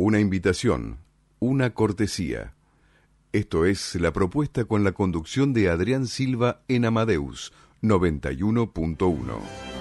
una invitación, una cortesía. Esto es la propuesta con la conducción de Adrián Silva en Amadeus 91.1.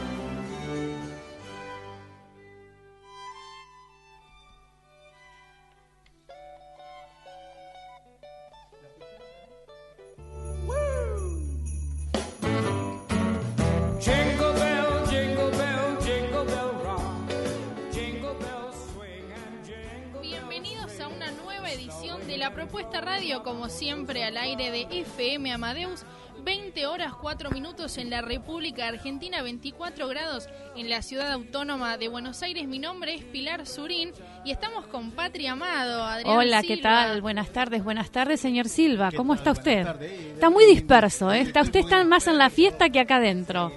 FM Amadeus, 20 horas 4 minutos en la República Argentina, 24 grados en la ciudad autónoma de Buenos Aires. Mi nombre es Pilar Surín y estamos con Patria Amado. Adrián Hola, ¿qué tal? Buenas tardes, buenas tardes, señor Silva. ¿Cómo está usted? Está muy disperso, ¿eh? Está usted está más en la fiesta que acá adentro.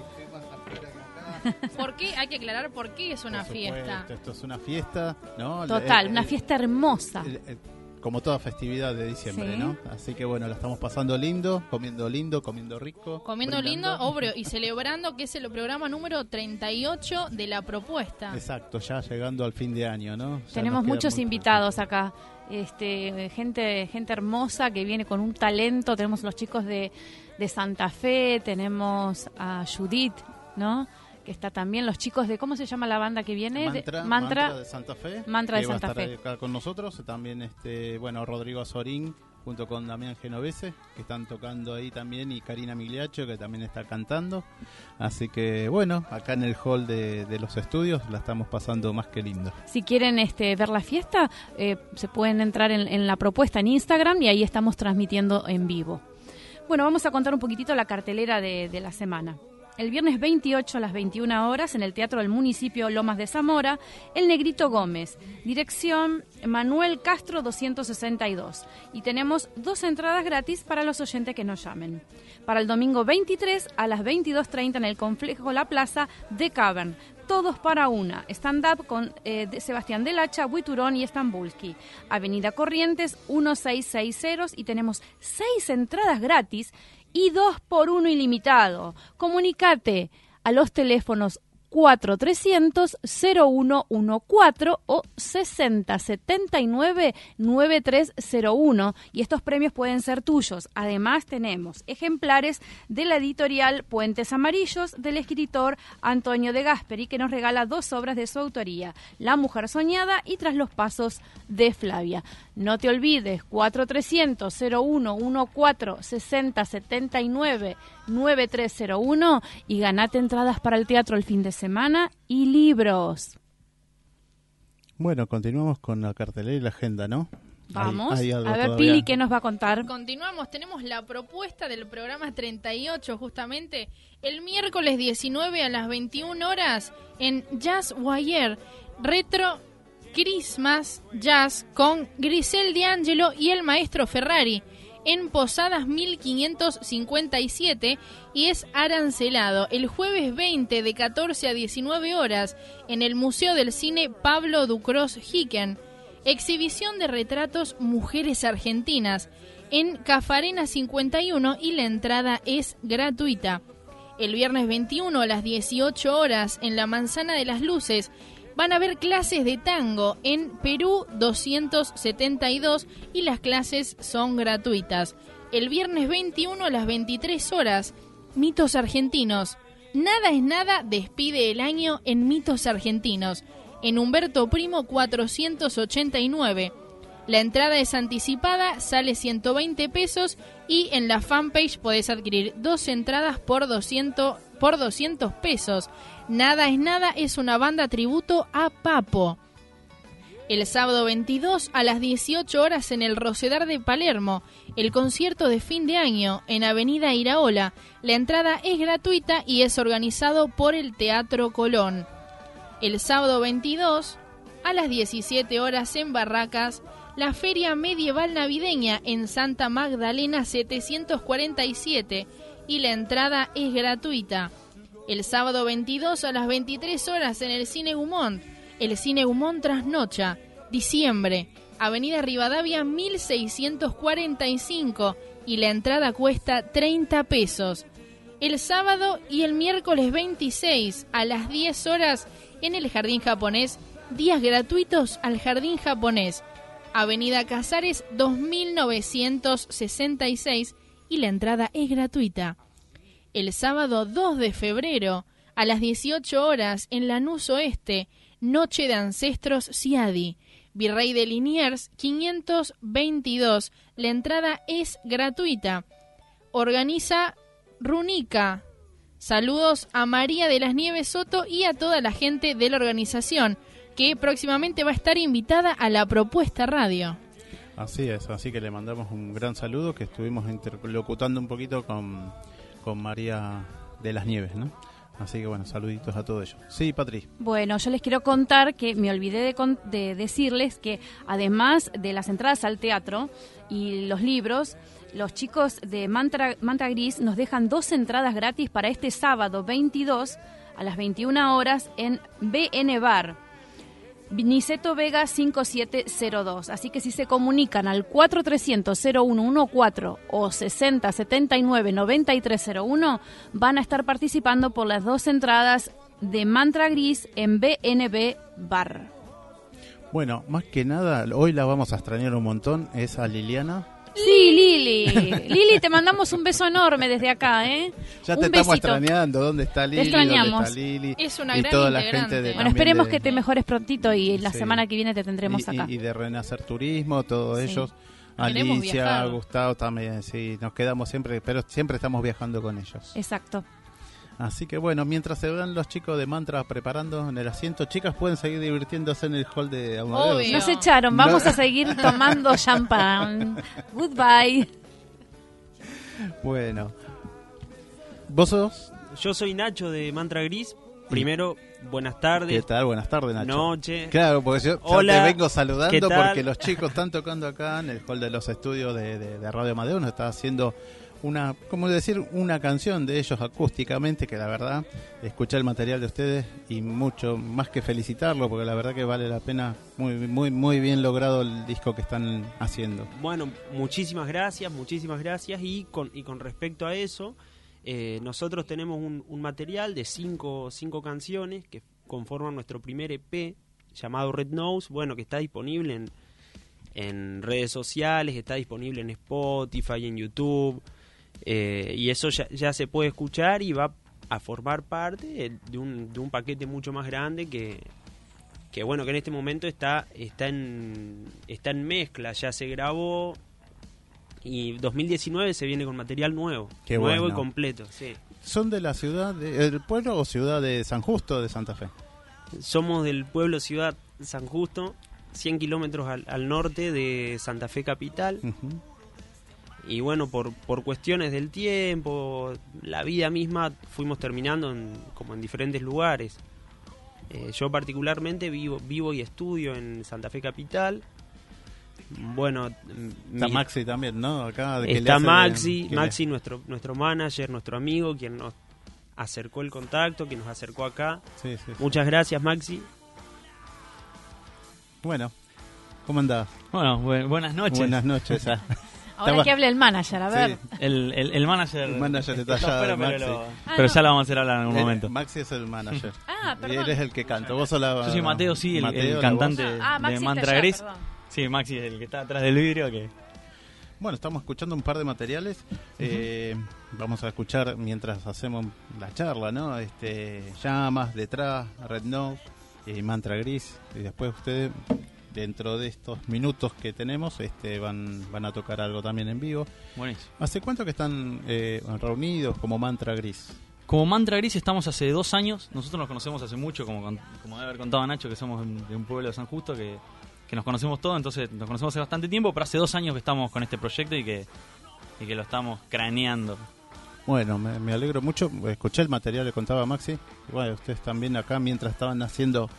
¿Por qué? Hay que aclarar por qué es una fiesta. Esto es una fiesta, ¿no? Total, una fiesta hermosa como toda festividad de diciembre, ¿no? Así que bueno, la estamos pasando lindo, comiendo lindo, comiendo rico. Comiendo lindo, obvio, y celebrando que es el programa número 38 de la propuesta. Exacto, ya llegando al fin de año, ¿no? Tenemos muchos invitados acá. Este, gente, gente hermosa que viene con un talento. Tenemos los chicos de, de Santa Fe, tenemos a Judith, ¿no? Que está también los chicos de cómo se llama la banda que viene Mantra, Mantra, de Santa Fe Mantra de Santa va a estar Fe. acá con nosotros. También este bueno Rodrigo Azorín junto con Damián Genovese que están tocando ahí también y Karina Migliacho que también está cantando. Así que bueno acá en el hall de, los estudios la estamos pasando más que lindo. Si quieren este ver la fiesta eh, se pueden entrar en, la propuesta en Instagram y ahí estamos transmitiendo en vivo. Bueno vamos a contar un poquitito la cartelera de la semana el viernes 28 a las 21 horas en el Teatro del Municipio Lomas de Zamora, El Negrito Gómez, dirección Manuel Castro 262. Y tenemos dos entradas gratis para los oyentes que nos llamen. Para el domingo 23 a las 22.30 en el Complejo La Plaza de Cavern. Todos para una. Stand-up con eh, Sebastián Delacha, Buiturón y Estambulski. Avenida Corrientes 1660 y tenemos seis entradas gratis y dos por uno ilimitado. Comunicate a los teléfonos 4300-0114 o 6079-9301 y estos premios pueden ser tuyos. Además tenemos ejemplares de la editorial Puentes Amarillos del escritor Antonio de Gasperi que nos regala dos obras de su autoría, La Mujer Soñada y Tras los Pasos de Flavia. No te olvides, 4300-0114 6079 9301 y ganate entradas para el teatro el fin de semana y libros. Bueno, continuamos con la cartelera y la agenda, ¿no? Vamos. a ver, Pili, ¿qué nos va a contar? Continuamos. Tenemos la propuesta del programa 38, justamente el miércoles 19 a las 21 horas en Jazz Wire. Retro Christmas Jazz con Grisel D'Angelo y el maestro Ferrari en Posadas 1557 y es arancelado el jueves 20 de 14 a 19 horas en el Museo del Cine Pablo Ducros Hicken. Exhibición de retratos Mujeres Argentinas en Cafarena 51 y la entrada es gratuita. El viernes 21 a las 18 horas en la Manzana de las Luces van a haber clases de tango en Perú 272 y las clases son gratuitas. El viernes 21 a las 23 horas, Mitos Argentinos. Nada es nada despide el año en Mitos Argentinos, en Humberto Primo 489. La entrada es anticipada, sale 120 pesos y en la fanpage podés adquirir dos entradas por 200, por 200 pesos. Nada es nada es una banda tributo a Papo. El sábado 22 a las 18 horas en el Rosedar de Palermo, el concierto de fin de año en Avenida Iraola. La entrada es gratuita y es organizado por el Teatro Colón. El sábado 22 a las 17 horas en Barracas, la Feria Medieval Navideña en Santa Magdalena 747 y la entrada es gratuita. El sábado 22 a las 23 horas en el Cine Gumont, el Cine Gumont Trasnocha, diciembre, Avenida Rivadavia 1645 y la entrada cuesta 30 pesos. El sábado y el miércoles 26 a las 10 horas en el Jardín Japonés, días gratuitos al Jardín Japonés, Avenida Casares 2966 y la entrada es gratuita. El sábado 2 de febrero a las 18 horas en Lanús Oeste, Noche de Ancestros Ciadi, Virrey de Liniers 522. La entrada es gratuita. Organiza Runica. Saludos a María de las Nieves Soto y a toda la gente de la organización, que próximamente va a estar invitada a la propuesta radio. Así es, así que le mandamos un gran saludo, que estuvimos interlocutando un poquito con, con María de las Nieves, ¿no? Así que bueno, saluditos a todos ellos. Sí, Patri. Bueno, yo les quiero contar que me olvidé de, de, decirles que además de las entradas al teatro y los libros, los chicos de Mantra, Mantra Gris nos dejan dos entradas gratis para este sábado 22 a las 21 horas en BN Bar. Niceto Vega 5702. Así que si se comunican al 4300-0114 o 6079-9301, van a estar participando por las dos entradas de Mantra Gris en BNB Bar. Bueno, más que nada, hoy la vamos a extrañar un montón, es a Liliana, Sí, Lili. Lili, te mandamos un beso enorme desde acá, ¿eh? Ya te estamos extrañando. ¿Dónde está Lili? Te extrañamos. Es una y toda la gente de, Bueno, esperemos que te mejores prontito y la semana que viene te tendremos acá. Y, de Renacer Turismo, todos ellos. Alicia, Gustavo también, sí, nos quedamos siempre, pero siempre estamos viajando con ellos. Exacto. Así que bueno, mientras se van los chicos de Mantra preparando en el asiento, chicas pueden seguir divirtiéndose en el hall de Amadeus. Nos echaron, vamos a seguir tomando champán. Goodbye. Bueno. ¿Vos sos? Yo soy Nacho de Mantra Gris. Primero, buenas tardes. ¿Qué tal? Buenas tardes, Nacho. Noche. Claro, porque yo te vengo saludando porque los chicos están tocando acá en el hall de los estudios de, de Radio Amadeus. Nos está haciendo una, como decir, una canción de ellos acústicamente que la verdad escuché el material de ustedes y mucho más que felicitarlo porque la verdad que vale la pena, muy muy muy bien logrado el disco que están haciendo. Bueno, muchísimas gracias, muchísimas gracias y con y con respecto a eso eh, nosotros tenemos un, un, material de cinco, cinco canciones que conforman nuestro primer EP llamado Red Nose, bueno que está disponible en en redes sociales, está disponible en Spotify, en YouTube. Eh, y eso ya, se puede escuchar y va a formar parte de un, de un paquete mucho más grande que, que bueno que en este momento está está en está en mezcla ya se grabó y 2019 se viene con material nuevo nuevo y completo sí. son de la ciudad del pueblo o ciudad de San Justo de Santa Fe somos del pueblo ciudad San Justo 100 kilómetros al, norte de Santa Fe capital y bueno, por, por cuestiones del tiempo, la vida misma, fuimos terminando en, como en diferentes lugares. Eh, yo particularmente vivo, vivo y estudio en Santa Fe Capital. Bueno, está Maxi también, ¿no? Acá está Maxi, Maxi nuestro nuestro manager, nuestro amigo, quien nos acercó el contacto, quien nos acercó acá. Muchas gracias, Maxi. Bueno, ¿cómo andás? Bueno, buenas noches. Buenas noches. Ahora que hable el manager, a ver. El, el, manager. El manager está allá. pero, pero, ya la vamos a hacer hablar en algún momento. Maxi es el manager. ah, perdón. Y él es el que canta. Vos la, Yo soy Mateo, sí, el, cantante ah, de Mantra Gris. Sí, Maxi es el que está atrás del vidrio. que Bueno, estamos escuchando un par de materiales. eh, vamos a escuchar mientras hacemos la charla, ¿no? Este, llamas, detrás, Red Nose, y Mantra Gris. Y después ustedes dentro de estos minutos que tenemos este, van, van a tocar algo también en vivo. Buenísimo. ¿Hace cuánto que están eh, reunidos como Mantra Gris? Como Mantra Gris estamos hace dos años. Nosotros nos conocemos hace mucho, como, como debe haber contado Nacho, que somos de un pueblo de San Justo, que, que nos conocemos todos, entonces nos conocemos hace bastante tiempo, pero hace dos años que estamos con este proyecto y que, y que lo estamos craneando. Bueno, me, me alegro mucho. Escuché el material, le contaba Maxi. Bueno, ustedes también acá mientras estaban haciendo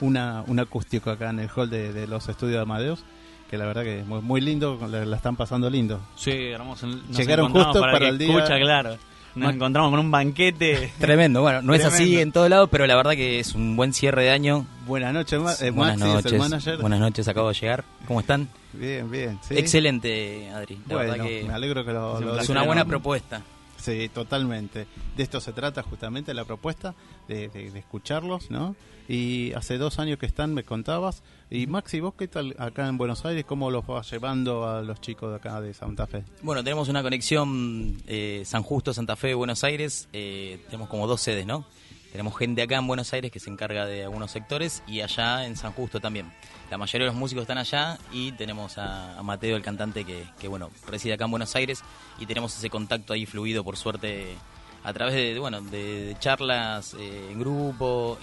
una, un acústico acá en el hall de, los estudios de Amadeus. que la verdad que es muy, muy lindo, la, la están pasando lindo. Sí, hermoso. Nos Llegaron justo para que el día- Escucha, claro. Nos encontramos con un banquete. Tremendo, bueno, no es así en todo lado, pero la verdad que es un buen cierre de año. Buenas noches, Ma- eh, Buenas Maxi, noches, el manager. buenas noches, acabo de llegar. ¿Cómo están? Bien, bien. sí. Excelente, Adri. La Bueno, verdad que me alegro que lo, lo es una buena propuesta. Sí, totalmente. De esto se trata justamente la propuesta, de, de- de escucharlos, ¿no? Y hace dos años que están, me contabas. Y Maxi, ¿vos qué tal acá en Buenos Aires? ¿Cómo los vas llevando a los chicos de acá de Santa Fe? Bueno, tenemos una conexión eh, San Justo, Santa Fe, Buenos Aires. Eh, tenemos como dos sedes, ¿no? Tenemos gente acá en Buenos Aires que se encarga de algunos sectores y allá en San Justo también. La mayoría de los músicos están allá y tenemos a, a Mateo, el cantante, que, que, bueno, reside acá en Buenos Aires y tenemos ese contacto ahí fluido, por suerte, a través de, bueno, de, de charlas eh, en grupo.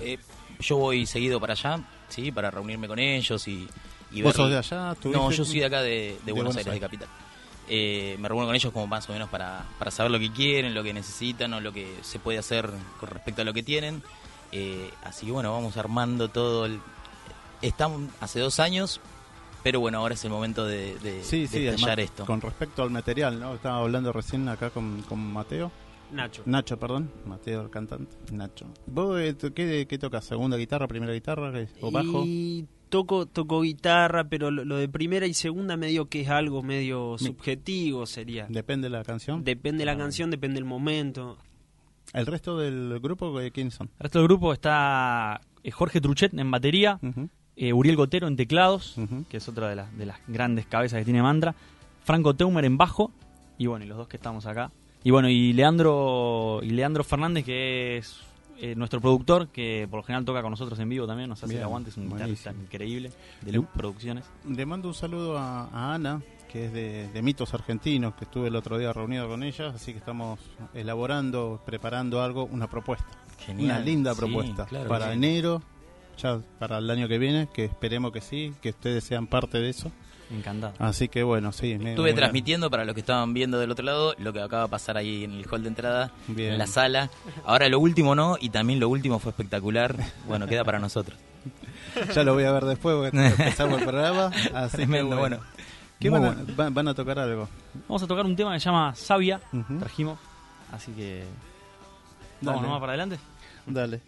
Yo voy seguido para allá, ¿sí? Para reunirme con ellos y, y ¿Vos ver- sos de allá? No, yo soy de acá de, de Buenos, Buenos Aires, de. Capital. Eh, me reúno con ellos como más o menos para, para saber lo que quieren, lo que necesitan o lo que se puede hacer con respecto a lo que tienen. Eh, así que bueno, vamos armando todo. El... Estamos hace dos años, pero bueno, ahora es el momento de, de, Sí, de esto. con respecto al material, ¿no? Estaba hablando recién acá con, con Mateo. Nacho. Nacho, perdón. Mateo, el cantante. Nacho. ¿Vos eh, qué, qué tocas? ¿Segunda guitarra, primera guitarra qué? o bajo? Y toco, toco guitarra, pero lo, lo de primera y segunda medio que es algo medio Mi- subjetivo sería. Depende de la canción. Depende la canción, depende el momento. ¿El resto del grupo eh, quiénes son? El resto del grupo está eh, Jorge Truchet en batería, eh, Uriel Gotero en teclados, que es otra de las, de las grandes cabezas que tiene Mandra, Franco Teumer en bajo, y bueno, y los dos que estamos acá. Y bueno, y Leandro, y Leandro Fernández, que es eh, nuestro productor, que por lo general toca con nosotros en vivo también, nos hace el aguante, es un guitarrista increíble de Loop Producciones. Le mando un saludo a, a Ana, que es de, de Mitos Argentinos, que estuve el otro día reunido con ella, así que estamos elaborando, preparando algo, una propuesta. Genial. Una linda Sí, propuesta claro para sí. enero, ya para el año que viene, que esperemos que sí, que ustedes sean parte de eso. Encantado. Así que bueno, sí. Estuve transmitiendo para los que estaban viendo del otro lado lo que acaba de pasar ahí en el hall de entrada, Bien. en la sala. Ahora lo último no, y también lo último fue espectacular. Bueno, queda para nosotros. Ya lo voy a ver después, porque empezamos el programa. Así que Tremendo, bueno. ¿Qué Muy van a, bueno. van- van a tocar algo? Vamos a tocar un tema que se llama Sabia, trajimos, así que... Dale. Vamos nomás para adelante. Dale.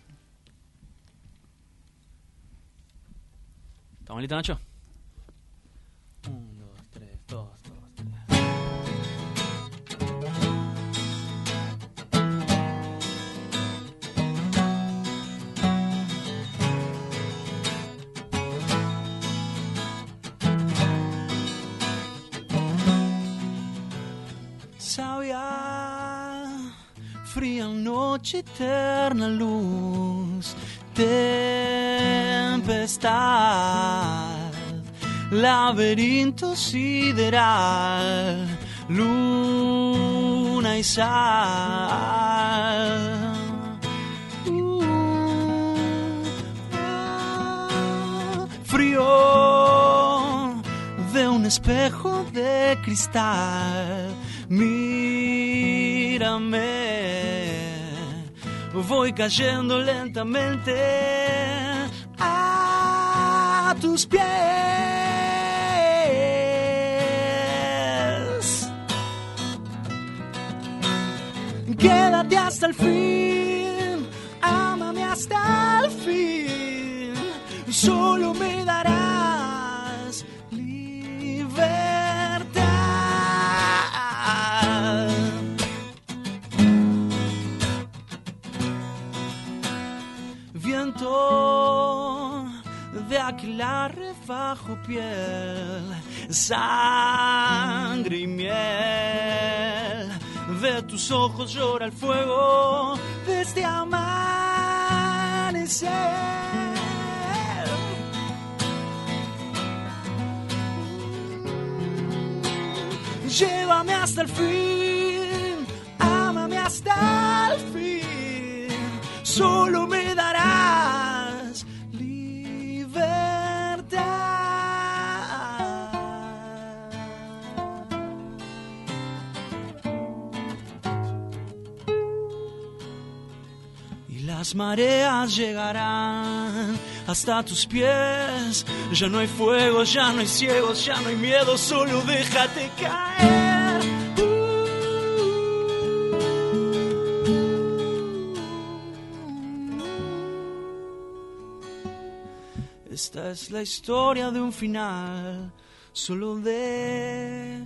¿Estamos listos, Nacho? Un, dos, dos, dos, tres. Sabia, fría noche, eterna luz, tempestad, laberinto sideral, luna y sal. Uh, frío de un espejo de cristal. Mírame, voy cayendo lentamente a tus pies. Quédate hasta el fin, ámame hasta el fin, solo me darás libertad. Viento de aquelarre bajo piel, sangre y miel. De tus ojos llora el fuego de este amanecer. Llévame hasta el fin, ámame hasta el fin, solo me Mareas llegarán hasta tus pies. Ya no hay fuego, ya no hay ciegos, ya no hay miedo, solo déjate caer. Esta es la historia de un final, solo déjate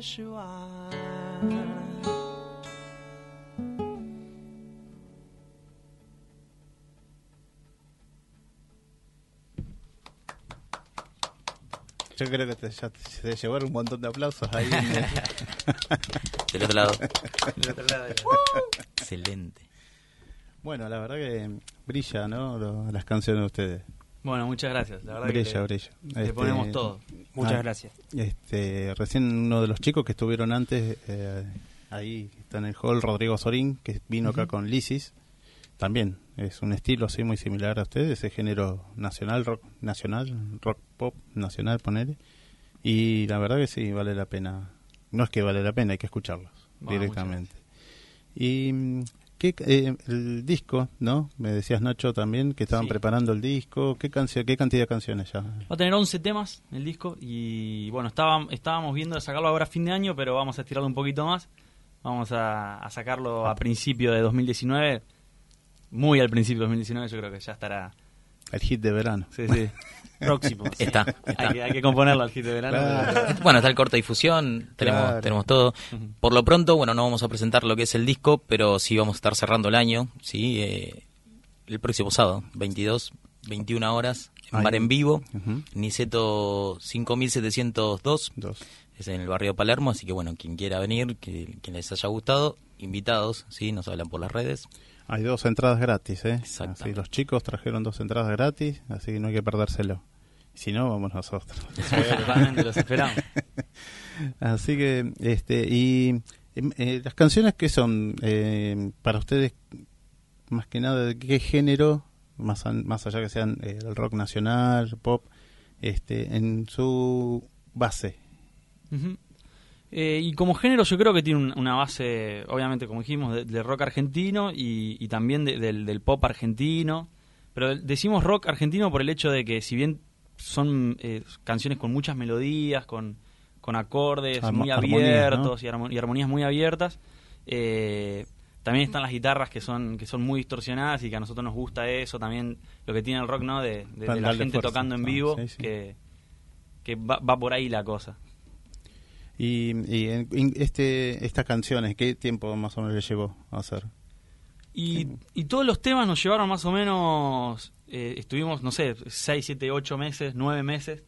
llevar. Yo creo que te, ya te, llevaron un montón de aplausos ahí. Del otro lado. Excelente. bueno, la verdad que brilla, ¿no? Lo- las canciones de ustedes. Bueno, muchas gracias. La verdad Brilla, que le- brilla. Le Este, ponemos todo. Muchas Ah, gracias. Este, recién uno de los chicos que estuvieron antes, eh, ahí está en el hall, Rodrigo Sorín, que vino acá con Lisis. También es un estilo así muy similar a ustedes, ese género nacional, rock nacional, rock pop nacional, ponele. Y la verdad que sí, vale la pena. No es que vale la pena, hay que escucharlos Bueno, directamente. Y mm, ¿qué, eh, el disco, ¿no? Me decías Nacho también que estaban Sí. preparando el disco. ¿Qué, canción, ¿Qué cantidad de canciones ya? Va a tener 11 temas el disco y bueno, estábamos, estábamos viendo de sacarlo ahora a fin de año, pero vamos a estirarlo un poquito más. Vamos a, a sacarlo a principio de 2019, muy al principio de 2019, yo creo que ya estará. El hit de verano. Sí, sí. Próximo. Está. hay, que, hay que componerlo al hit de verano. Claro. pero- Bueno, está el corte difusión, tenemos, Claro. tenemos todo. Por lo pronto, bueno, no vamos a presentar lo que es el disco, pero sí vamos a estar cerrando el año, ¿sí? Eh, el próximo sábado, 22, 21 horas, en Ahí. bar en vivo, Ujú. Niceto 5702, Dos. es en el barrio Palermo, así que bueno, quien quiera venir, que, quien les haya gustado, invitados, ¿sí? Nos hablan por las redes. Hay dos entradas gratis, ¿eh? Así, los chicos trajeron dos entradas gratis, así que no hay que perdérselo. Si no, vamos nosotros. Los esperamos. así que, este, y em, eh, las canciones que son eh, para ustedes, más que nada, ¿de qué género, más, an- más allá que sean eh, el rock nacional, pop, este, en su base? Ujú. Eh, y como género yo creo que tiene un- una base, obviamente como dijimos, de, de rock argentino y, y también de- del, del pop argentino. Pero decimos rock argentino por el hecho de que si bien son eh, canciones con muchas melodías, con, con acordes Armo- muy abiertos y, armo- y armonías muy abiertas, eh, también están las guitarras que son que son muy distorsionadas y que a nosotros nos gusta eso, también lo que tiene el rock, ¿no? De, la gente fuerza. tocando en Ah, vivo, sí, sí. que, que va, va por ahí la cosa. Y, y en- en este, estas canciones, ¿qué tiempo más o menos le llevó a hacer? Y, y todos los temas nos llevaron más o menos, eh, estuvimos, no sé, 6, 7, 8 meses, 9 meses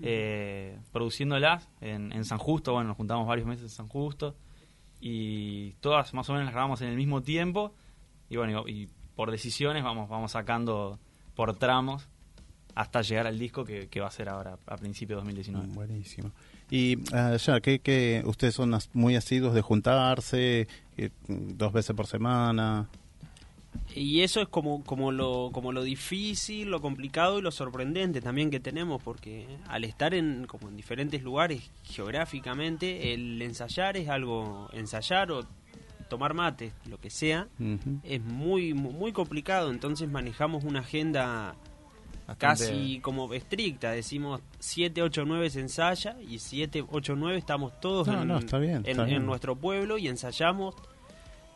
eh, produciéndolas en, en San Justo. Bueno, nos juntamos varios meses en San Justo y todas más o menos las grabamos en el mismo tiempo. Y bueno, y, y por decisiones vamos, vamos sacando por tramos hasta llegar al disco que, que va a ser ahora a principios de 2019. Buenísimo. Y allá, ¿qué, qué, ustedes son as- muy asiduos de juntarse eh, dos veces por semana? Y eso es como, como, lo, como lo difícil, lo complicado y lo sorprendente también que tenemos, porque al estar en, como en diferentes lugares geográficamente, el ensayar es algo, ensayar o tomar mate, lo que sea, Ujú. es muy, mu- muy complicado, entonces manejamos una agenda Bastante- casi como estricta, decimos 7, 8, 9 se ensaya y 7, 8, 9 estamos todos No, en, no, está bien, en- está en bien. nuestro pueblo y ensayamos,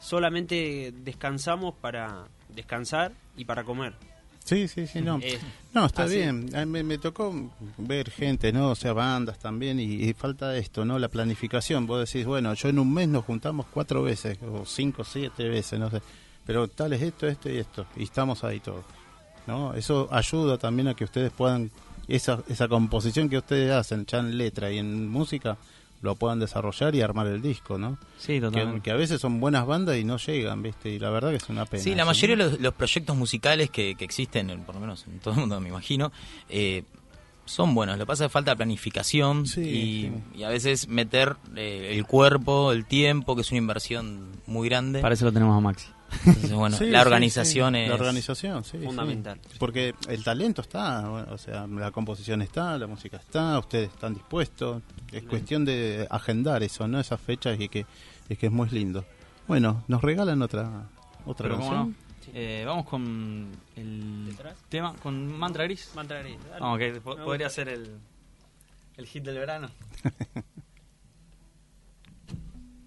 solamente descansamos para descansar y para comer. Sí, sí, sí, no. Eh, No, está así. bien. Me, me tocó ver gente, ¿no? O sea, bandas también y, y falta esto, ¿no? La planificación. Vos decís, bueno, yo en un mes nos juntamos cuatro veces o cinco, siete veces, no sé. Pero tal es esto, esto y esto. Y estamos ahí todos, ¿no? Eso ayuda también a que ustedes puedan, esa, esa composición que ustedes hacen, ya en letra y en música, lo puedan desarrollar y armar el disco, ¿no? Sí, totalmente. que a veces son buenas bandas y no llegan, ¿viste? Y la verdad que es una pena. Sí, la mayoría de los, los proyectos musicales que, que existen, en- por lo menos en todo el mundo me imagino, eh, son buenos. Lo que pasa es que falta planificación Sí, y, sí. y a veces meter eh, el cuerpo, el tiempo, que es una inversión muy grande. Para eso lo tenemos a Maxi. Entonces, bueno, Sí, la organización sí. es... La organización, sí. sí. Fundamental. Porque el talento está, bueno, o sea, la composición está, la música está, ustedes están dispuestos. Es cuestión de agendar eso, ¿no? Esas fechas y que es que es muy lindo. Bueno, nos regalan otra otra Pero Eh, vamos con el tema, con Mantra Gris. Mantra Gris, dale. Vamos, que po- Me podría gusta. ser el, el hit del verano.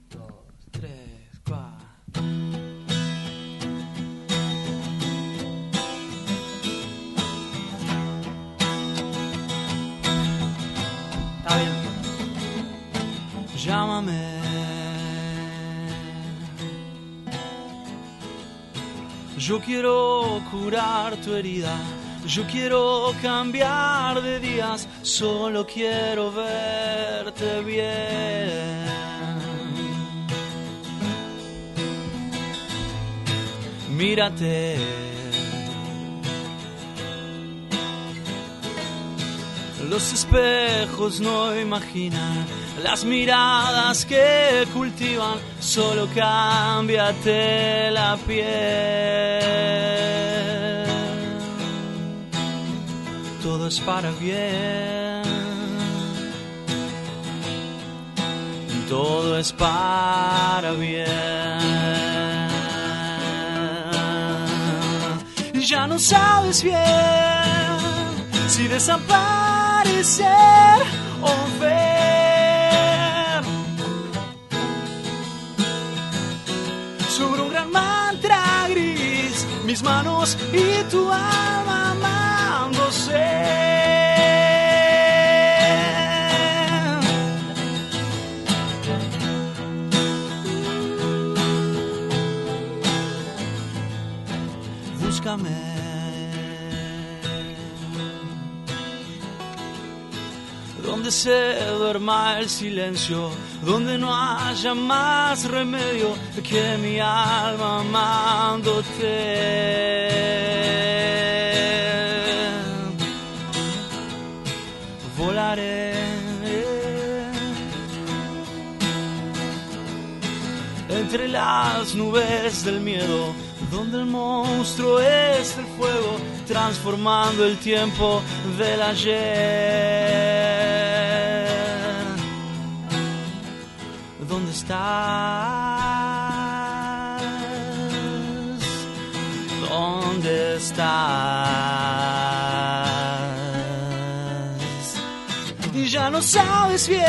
Dos, tres, cuatro. Está bien. llámame. Yo quiero curar tu herida, yo quiero cambiar de días, solo quiero verte bien. Mírate. Los espejos no imaginan las miradas que cultivan, solo cámbiate la piel. Todo es para bien. Todo es para bien. Ya no sabes bien si desaparecer mantra gris, mis manos y tu alma amándose. Búscame donde se duerma el silencio, donde no haya más remedio que mi alma amándote. Volaré entre las nubes del miedo, donde el monstruo es el fuego, transformando el tiempo del ayer. Estás? ¿Dónde estás? Y ya no sabes bien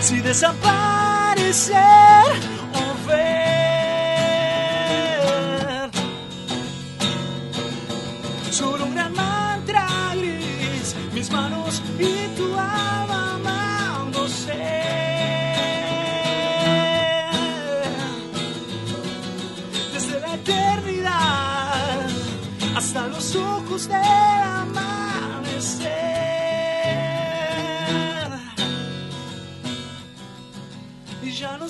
si desaparecer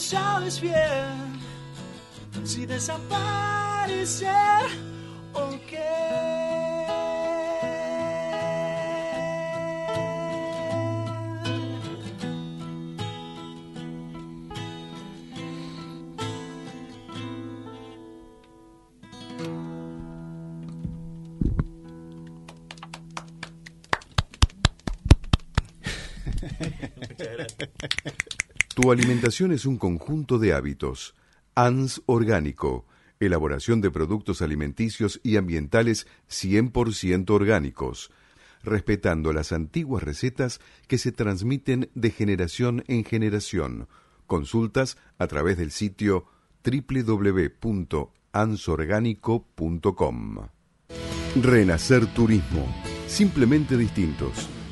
sabes bien si desaparecer o qué. Tu alimentación es un conjunto de hábitos. ANS Orgánico. Elaboración de productos alimenticios y ambientales 100% orgánicos. Respetando las antiguas recetas que se transmiten de generación en generación. Consultas a través del sitio www.ansorgánico.com. Renacer Turismo. Simplemente distintos.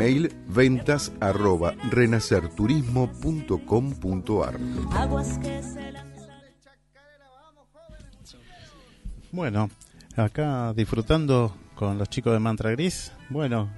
Email ventas arroba renacerturismo.com.ar. Bueno, acá disfrutando con los chicos de Mantra Gris. Bueno,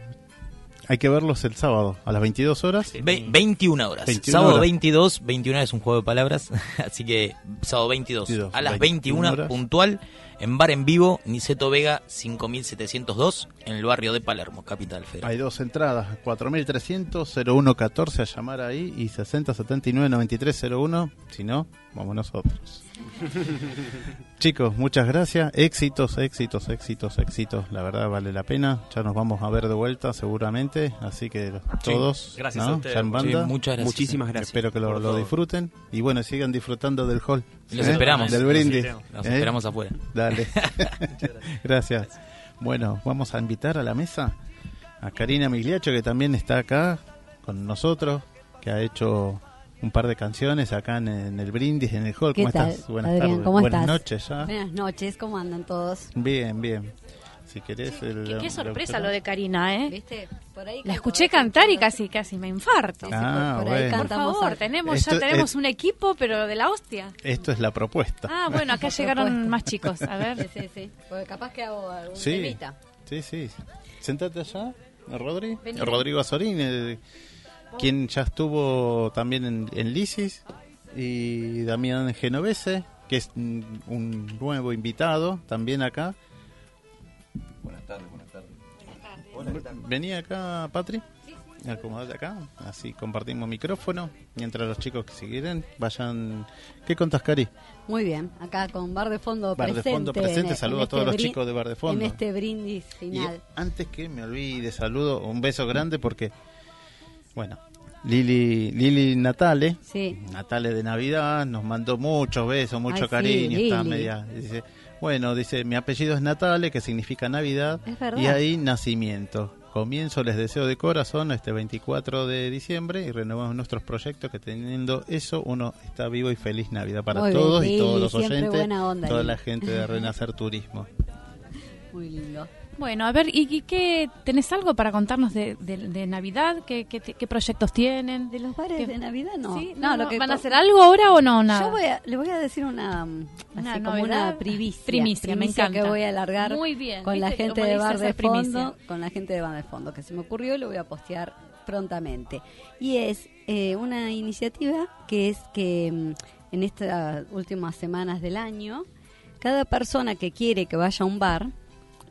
hay que verlos el sábado a las 22 horas. Ve- 21 horas. 21 sábado horas. 22, 21 es un juego de palabras, así que sábado 22, 22, a las 21 21 horas. puntual en Bar en Vivo, Niceto Vega 5702, en el barrio de Palermo, capital federal. Hay dos entradas, 4300-0114 a llamar ahí y 6079-9301. Si no, vamos nosotros. Chicos, muchas gracias. Éxitos, éxitos, éxitos, éxitos. La verdad vale la pena. Ya nos vamos a ver de vuelta seguramente. Así que todos, gracias ¿no? a ustedes. Ya en banda. Sí, muchas gracias. Muchísimas gracias. Espero que lo, disfruten. Y bueno, sigan disfrutando del hall. Los ¿eh? esperamos. Del brindis. Los ¿eh? esperamos afuera. Dale. gracias. Bueno, vamos a invitar a la mesa a Karina Migliacho, que también está acá con nosotros, que ha hecho un par de canciones acá en, en el brindis, en el hall. ¿Qué ¿Cómo tal, estás? Buenas Adrián? tardes. ¿Cómo Buenas estás? noches ya. Buenas noches, ¿cómo andan todos? Bien, bien. Si querés... el- Qué, sorpresa lo de Karina, ¿eh? ¿Viste? Por ahí La escuché cantar y casi casi me infarto. Sí, sí, Ah, por, por ahí bueno. Por favor, tenemos Esto ya tenemos es- un equipo, pero de la hostia. Esto es la propuesta. Ah, bueno, acá llegaron propuesta. más chicos. A Sí, ver. sí, sí. Porque capaz que hago algún Sí. temita. Sí, sí. Sentate allá, Rodri. Vení. Rodrigo Azorín, el- quien ya estuvo también en, en Lisis. Y Damián Genovese, que es un, nuevo invitado también acá. Buenas tardes, buenas tardes. Venía acá, Patri. Acomodate acá, así compartimos micrófono. Mientras los chicos que siguieran vayan. ¿Qué contas, Cari? Muy bien, acá con Bar de Fondo Bar de presente. Fondo presente, en- saludo en a todos este los chicos de Bar de Fondo. En este brindis Y final. antes que me olvide, saludo, un beso grande porque, bueno, Lili, Lili Natale, Sí. Natale de Navidad, nos mandó muchos besos, mucho Ay, sí, cariño. está media, dice, bueno, dice, mi apellido es Natale, que significa Navidad, y ahí nacimiento. Comienzo, les deseo de corazón este 24 de diciembre y renovamos nuestros proyectos que teniendo eso uno está vivo y feliz Navidad para Muy bien, todos y Lili, todos los oyentes, onda, toda Lili. la gente de Renacer Turismo. Muy lindo. Bueno, a ver, ¿y, y qué tenés algo para contarnos de, de- de Navidad? ¿Qué, qué, qué proyectos tienen? ¿De los bares ¿Qué? de Navidad? No. ¿Sí? no, No, lo que ¿Van a hacer algo ahora o no? Nada. Yo voy a- le voy a decir una, mm, Una así como una primicia. Primicia, me encanta. que voy a alargar Muy bien, con la gente de Bar de. Fondo, con la gente de Bar de Fondo, que se me ocurrió y lo voy a postear prontamente. Y es eh, una iniciativa que es que mm, en estas últimas semanas del año, cada persona que quiere que vaya a un bar,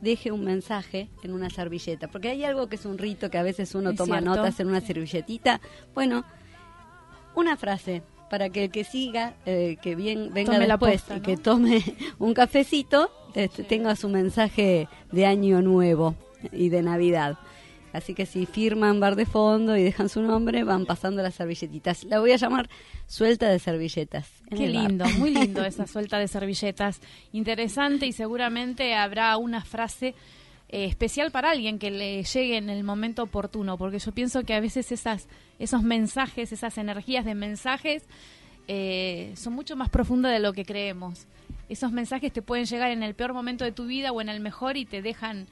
deje un mensaje en una servilleta, porque hay algo que es un rito que a veces uno Es toma cierto. notas en una servilletita. Bueno, una frase para que el que siga, eh, que bien venga Tome la después posta, y ¿no? que tome un cafecito, este, tenga su mensaje de año nuevo y de Navidad. Así que si firman bar de fondo y dejan su nombre, van pasando las servilletitas. La voy a llamar suelta de servilletas. Qué bar. lindo, muy lindo esa suelta de servilletas. Interesante y seguramente habrá una frase eh, especial para alguien que le llegue en el momento oportuno, porque yo pienso que a veces esas, esos mensajes, esas energías de mensajes eh, son mucho más profundas de lo que creemos. Esos mensajes te pueden llegar en el peor momento de tu vida o en el mejor y te dejan,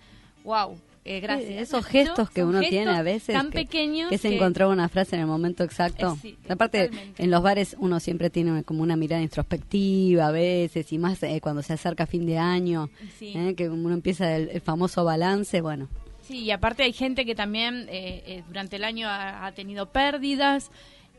wow, eh, gracias. Sí, esos gestos que uno gestos tiene a veces tan que, pequeños que se que- encontraba una frase en el momento exacto. Eh, sí, Aparte, totalmente. en los bares uno siempre tiene como una mirada introspectiva a veces y más eh, cuando se acerca fin de año, Sí. eh, que uno empieza el, el famoso balance, bueno. Sí, y aparte hay gente que también eh, eh, durante el año ha, ha tenido pérdidas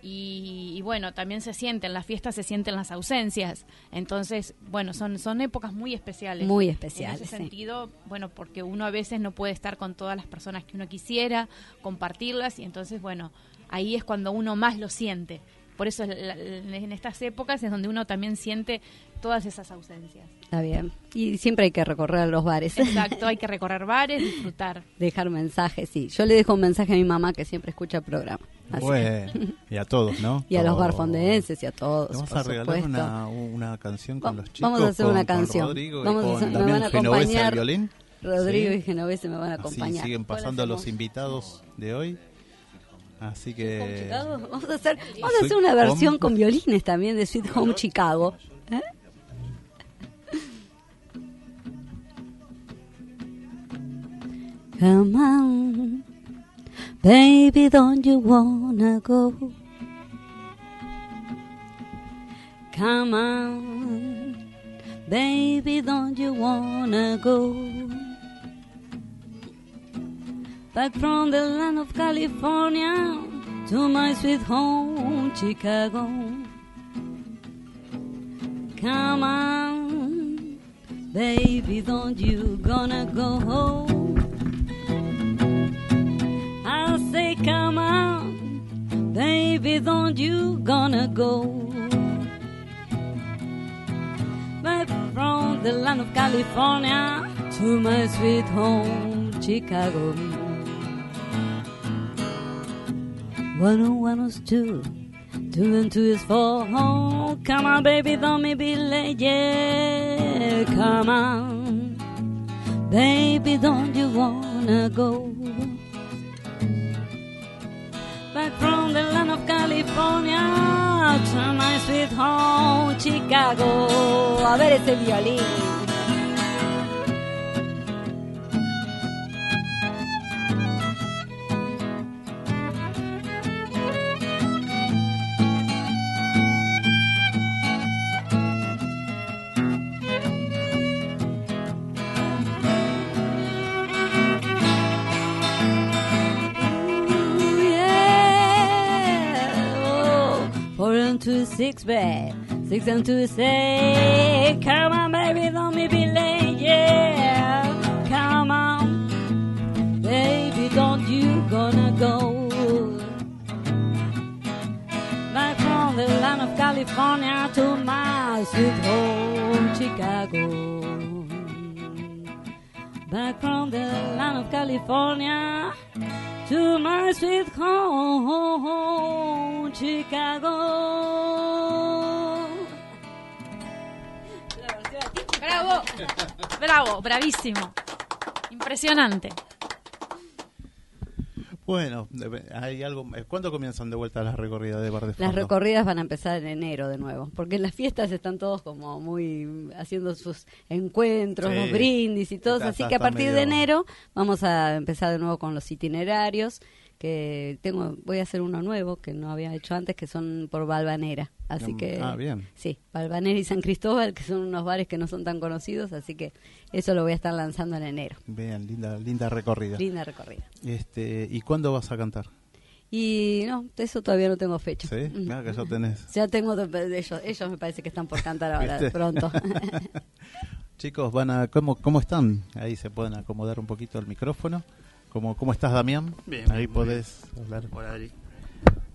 y, y bueno, también se sienten, las fiestas se sienten las ausencias. Entonces, bueno, son, son épocas muy especiales. Muy En especiales, ese sí. sentido, bueno, porque uno a veces no puede estar con todas las personas que uno quisiera, compartirlas y entonces, bueno, ahí es cuando uno más lo siente. Por eso en estas épocas es donde uno también siente todas esas ausencias. Está bien. Y siempre hay que recorrer los bares. Exacto, hay que recorrer bares, disfrutar. Dejar mensajes, sí. Yo le dejo un mensaje a mi mamá que siempre escucha el programa. Así. Bueno, y a todos, ¿no? Y a los barfondenses y a todos. Vamos por a regalar una, una canción con Va- los chicos. vamos a hacer con- una con canción. Rodrigo y Vamos a con hacer- me Damián van a acompañar violín. Rodrigo Sí. y Genovese me van a Así acompañar. siguen ¿Cuál pasando los invitados de hoy. Así que. Vamos a hacer, vamos a hacer una versión Home. con violines también de Sweet Home Chicago. ¿eh? Come on, baby, don't you wanna go? Come on, baby, don't you wanna go? Back from the land of California to my sweet home, Chicago. Come on, Baby, don't you gonna go home? Say, come on, baby, don't you gonna go? Back from the land of California to my sweet home, Chicago. One on one is two, two and two is four. Oh, come on, baby, don't me be late. Yeah, come on, baby, don't you wanna go? California to my sweet home, Chicago. A ver ese violín. And six, babe. Six and two, six. Come on, baby, don't me be late. Yeah, come on, baby, don't you gonna go? Back from the land of California to my sweet home, Chicago. Back from the land of California to my sweet home, Chicago. ¡Bravo! ¡Bravo! ¡Bravísimo! Impresionante. Bueno, hay algo. eh, ¿Cuándo comienzan de vuelta las recorridas de Bar de Fondo? Las recorridas van a empezar en enero de nuevo, porque en las fiestas están todos como muy haciendo sus encuentros, Sí. los brindis y todo, así que a partir de enero vamos a empezar de nuevo con los itinerarios, que tengo voy a hacer uno nuevo que no había hecho antes, que son por Balvanera, así Mm, que ah, bien. sí, Balvanera y San Cristóbal, que son unos bares que no son tan conocidos, así que eso lo voy a estar lanzando en enero. Vean, linda, linda recorrida. Linda recorrida. Este, ¿Y cuándo vas a cantar? Y no, eso todavía no tengo fecha. ¿Sí? Mira que ya tenés. Ya tengo ellos, ellos me parece que están por cantar ahora pronto. Chicos, van a, ¿cómo, ¿cómo están? Ahí se pueden acomodar un poquito el micrófono. ¿Cómo, cómo estás, Damián? Bien, Ahí muy podés hablar. Hola Adri.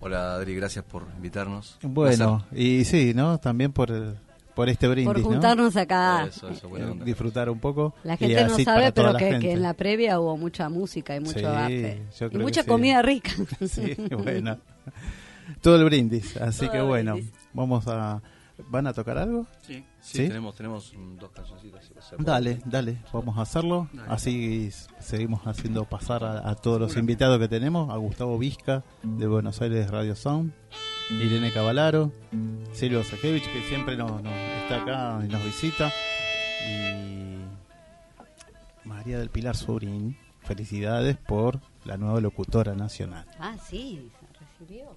Hola Adri, gracias por invitarnos. Bueno, y sí, ¿no? También por, el- por este brindis, por ¿no? juntarnos acá. Eso, eso, buena Eh. Disfrutar un poco. La gente no sabe, pero que, en la previa hubo mucha música y mucho Sí, arte. yo Y creo mucha que sí. comida rica. Sí, bueno. Todo el brindis. Así Todo que bueno, brindis. vamos a... ¿Van a tocar algo? Sí, sí, ¿Sí? tenemos, tenemos dos cancioncitas. si. Dale, dale, vamos a hacerlo. Dale. Así seguimos haciendo pasar a, a todos los invitados que tenemos. A Gustavo Vizca, de Buenos Aires Radio Sound. Irene Cavalaro. Silvio Sekevich, que siempre nos, nos está acá y nos visita. Y María del Pilar Sobrín. Felicidades por la nueva locutora nacional. ah, sí, se recibió.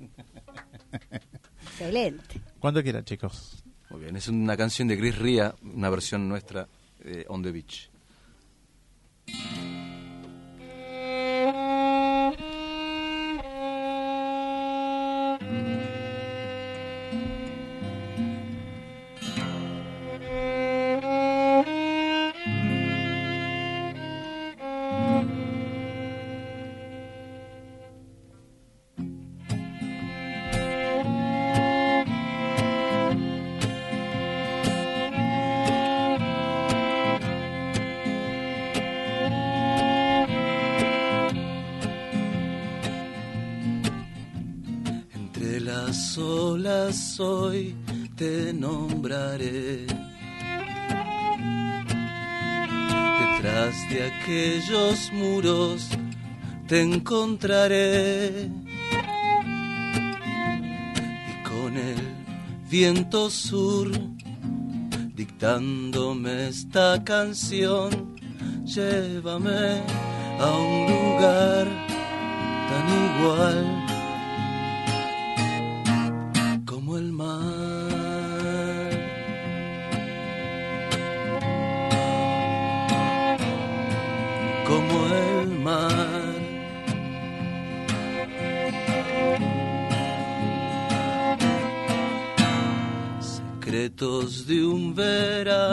Excelente. Cuando quieran, chicos. Muy bien, es una canción de Chris Ria, una versión nuestra de On the Beach. Hoy te nombraré. Detrás de aquellos muros te encontraré. Y con el viento sur dictándome esta canción, llévame a un lugar tan igual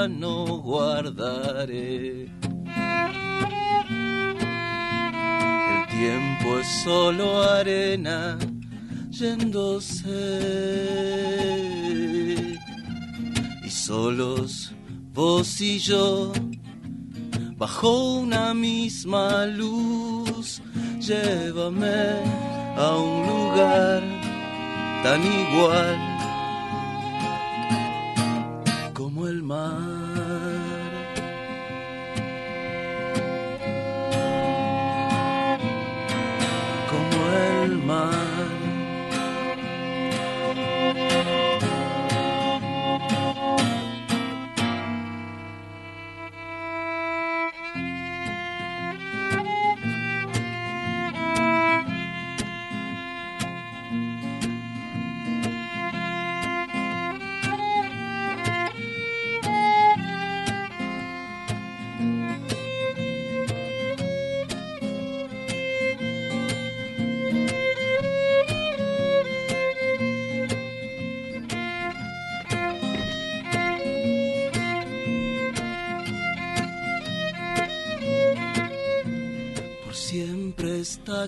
verano guardaré. El tiempo es solo arena yéndose y solos vos y yo bajo una misma luz llévame a un lugar tan igual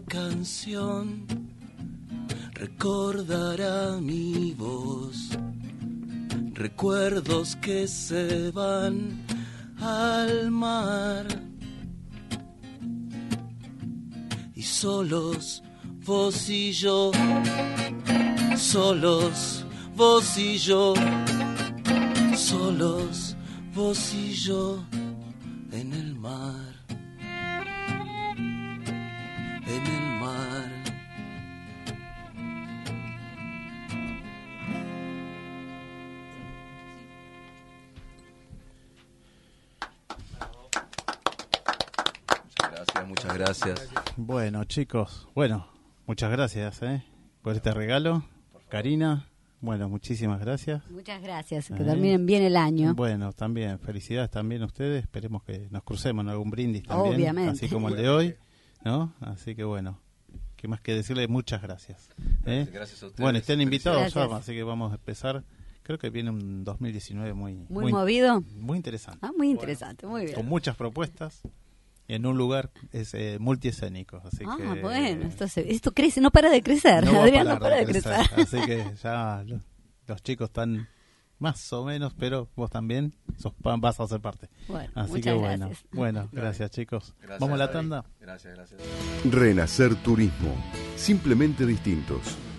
canción recordará mi voz. Recuerdos que se van al mar. Y solos vos y yo solos vos y yo solos vos y yo Bueno, chicos, bueno, muchas gracias ¿eh? por este regalo. Karina, bueno, muchísimas gracias. Muchas gracias, que Eh, terminen bien el año. Bueno, también, felicidades también a ustedes. Esperemos que nos crucemos en algún brindis también. Obviamente. Así como el de hoy, ¿no? Así que bueno, ¿qué más que decirle? Muchas gracias. ¿eh? Gracias, a ustedes. Bueno, estén invitados ya, así que vamos a empezar. Creo que viene un 2019 muy... Muy movido. Muy interesante. Ah, muy interesante, muy bien. Con muchas propuestas en un lugar es, eh, multiescénico. Así Ah, que, bueno, esto, se- esto crece, no para de crecer, no Adrián, no para de de crecer. crecer. Así que ya lo- los chicos están más o menos, pero vos también sos, vas a ser parte. Bueno, Así que bueno, gracias. bueno, gracias chicos. Gracias, Vamos a la David. tanda. Gracias, gracias. Renacer Turismo. Simplemente distintos.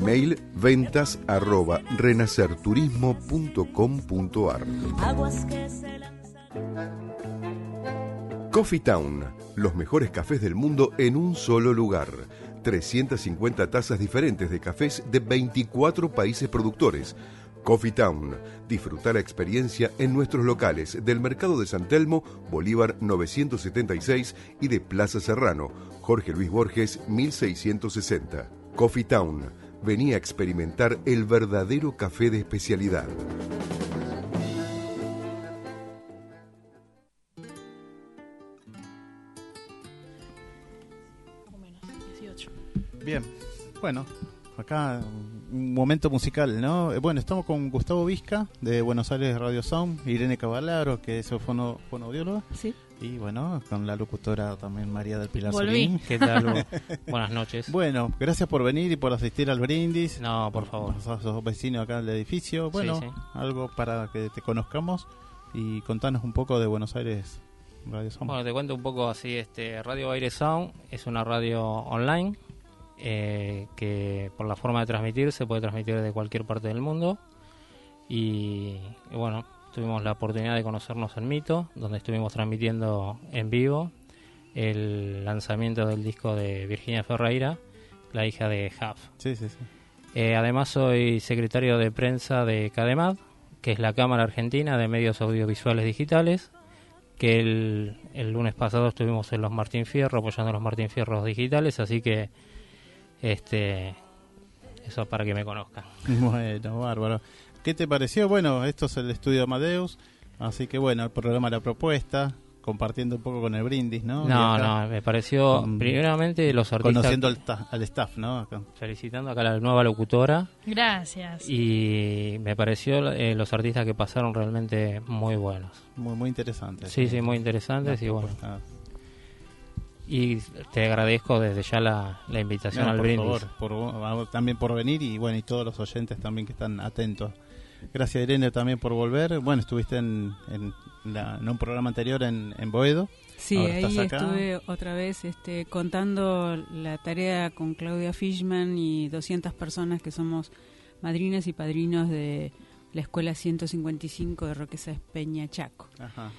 Email ventas arroba renacerturismo.com.ar. Coffee Town, los mejores cafés del mundo en un solo lugar. 350 tazas diferentes de cafés de 24 países productores. Coffee Town, disfruta la experiencia en nuestros locales del Mercado de San Telmo, Bolívar 976 y de Plaza Serrano, Jorge Luis Borges 1660. Coffee Town, venía a experimentar el verdadero café de especialidad. Bien, bueno, acá un momento musical, ¿no? Eh, Bueno, estamos con Gustavo Vizca de Buenos Aires Radio Sound, Irene Cavalaro, que es fono, fonoaudióloga, Sí. Y bueno, con la locutora también María del Pilar Volví. Solín. ¿Qué tal? Bu- Buenas noches. Bueno, gracias por venir y por asistir al brindis. No, por favor. Sos, sos vecino acá del edificio. Bueno, sí. algo para que te conozcamos y contanos un poco de Buenos Aires Radio Sound. Bueno, te cuento un poco así. Este Radio Aire Sound es una radio online eh, que por la forma de transmitir se puede transmitir de cualquier parte del mundo. Y, y bueno, tuvimos la oportunidad de conocernos en Mito, donde estuvimos transmitiendo en vivo el lanzamiento del disco de Virginia Ferreira, la hija de Huff. Sí, sí, sí. Eh, además soy secretario de prensa de CADEMAD, que es la Cámara Argentina de Medios Audiovisuales Digitales, que el, el lunes pasado estuvimos en los Martín Fierro apoyando a los Martín Fierros digitales, así que este eso para que me conozcan. Bueno, bárbaro. ¿Qué te pareció? Bueno, esto es el estudio Amadeus, así que bueno, el programa La Propuesta, compartiendo un poco con el brindis, ¿no? No, acá, no, me pareció primeramente los artistas Conociendo al, ta- al staff, ¿no? Acá. felicitando acá a la nueva locutora Gracias. y me pareció eh, los artistas que pasaron realmente muy buenos. Muy, muy interesante. Sí, sí, muy interesantes y bueno. Y te agradezco desde ya la, la invitación No, al por brindis. favor, por también por venir y bueno, y todos los oyentes también que están atentos. Gracias Irene también por volver. Bueno, estuviste en, en, la- en un programa anterior en, en Boedo. Sí, Ahora ahí estuve otra vez este, contando la tarea con Claudia Fishman y 200 personas que somos madrinas y padrinos de la Escuela 155 de Roquesa Peña Chaco. Ajá.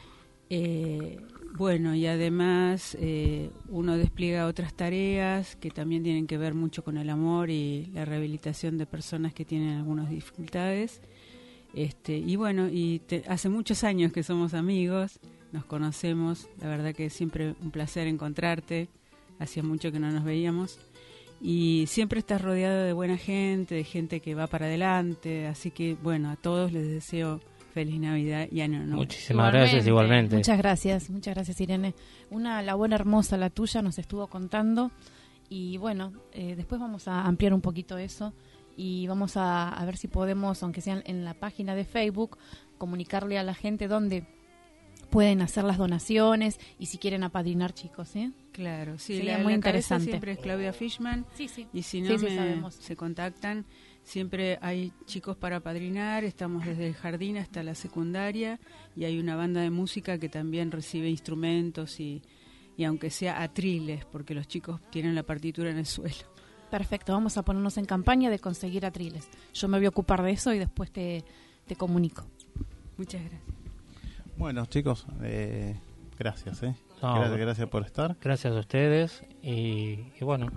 Eh, bueno, y además eh, uno despliega otras tareas que también tienen que ver mucho con el amor y la rehabilitación de personas que tienen algunas dificultades. Este, y bueno, y te- hace muchos años que somos amigos, nos conocemos, la verdad que es siempre un placer encontrarte, hacía mucho que no nos veíamos. Y siempre estás rodeado de buena gente, de gente que va para adelante, así que bueno, a todos les deseo feliz Navidad y año nuevo. Muchísimas gracias igualmente. Muchas gracias, muchas gracias Irene. Una labor hermosa la tuya, nos estuvo contando y bueno, eh, después vamos a ampliar un poquito eso y vamos a, a ver si podemos, aunque sea en la página de Facebook, comunicarle a la gente dónde pueden hacer las donaciones y si quieren apadrinar chicos, ¿eh? Claro, sí, Sería la, muy la interesante. siempre es Claudia Fishman. Sí, sí. Y si no Sí, me- se contactan, siempre hay chicos para padrinar, estamos desde el jardín hasta la secundaria y hay una banda de música que también recibe instrumentos y, y aunque sea atriles, porque los chicos tienen la partitura en el suelo. Perfecto, vamos a ponernos en campaña de conseguir atriles. Yo me voy a ocupar de eso y después te, te comunico. Muchas gracias. Bueno, chicos, eh, gracias, ¿eh? No, gracias, gracias por estar. Gracias a ustedes y, y bueno.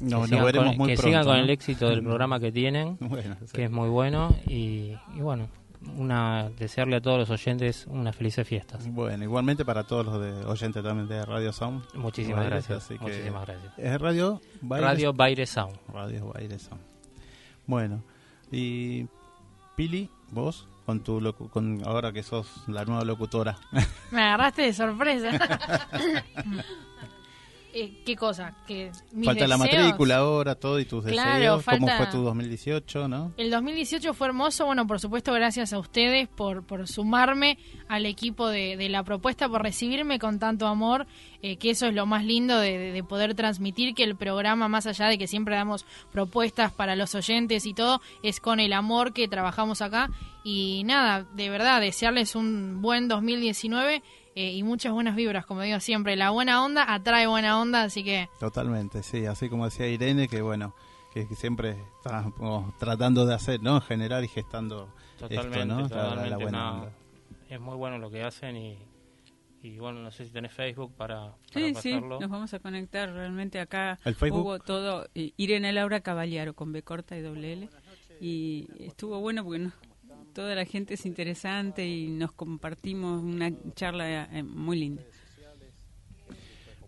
No, que nos sigan veremos con, muy que pronto, sigan con el éxito del programa que tienen, Bueno, sí. que es muy bueno y, y bueno, una desearle a todos los oyentes unas felices fiestas. Bueno, igualmente para todos los de, oyentes también de Radio Sound. Muchísimas Baires, gracias, así que- muchísimas gracias. ¿Es Radio Baires? Radio Baire Sound. Radio Baire Sound. Bueno, y Pili, vos, con tu locu- con ahora que sos la nueva locutora. Me agarraste de sorpresa. Eh, ¿Qué cosa? Que mis falta la matrícula ahora, todo y tus Claro, deseos. ¿Cómo falta- fue tu 2018, no? El 2018 fue hermoso, bueno, por supuesto gracias a ustedes por, por sumarme al equipo de, de la propuesta, por recibirme con tanto amor, eh, que eso es lo más lindo de poder transmitir, que el programa, más allá de que siempre damos propuestas para los oyentes y todo, es con el amor que trabajamos acá. Y nada, de verdad, desearles un buen 2019 eh, y muchas buenas vibras, como digo siempre, la buena onda atrae buena onda, así que... Totalmente, sí, así como decía Irene, que bueno, que, que siempre estamos tratando de hacer, ¿no? Generar y gestando Totalmente, esto, ¿no? La- totalmente. la buena no, onda. es muy bueno lo que hacen y, y bueno, no sé si tenés Facebook para, para Sí, sí, nos vamos a conectar. Realmente acá ¿El Facebook? hubo todo. eh, Irene Laura Caballero con B corta y doble L. Y estuvo bueno porque nos- toda la gente es interesante y nos compartimos una charla eh, muy linda.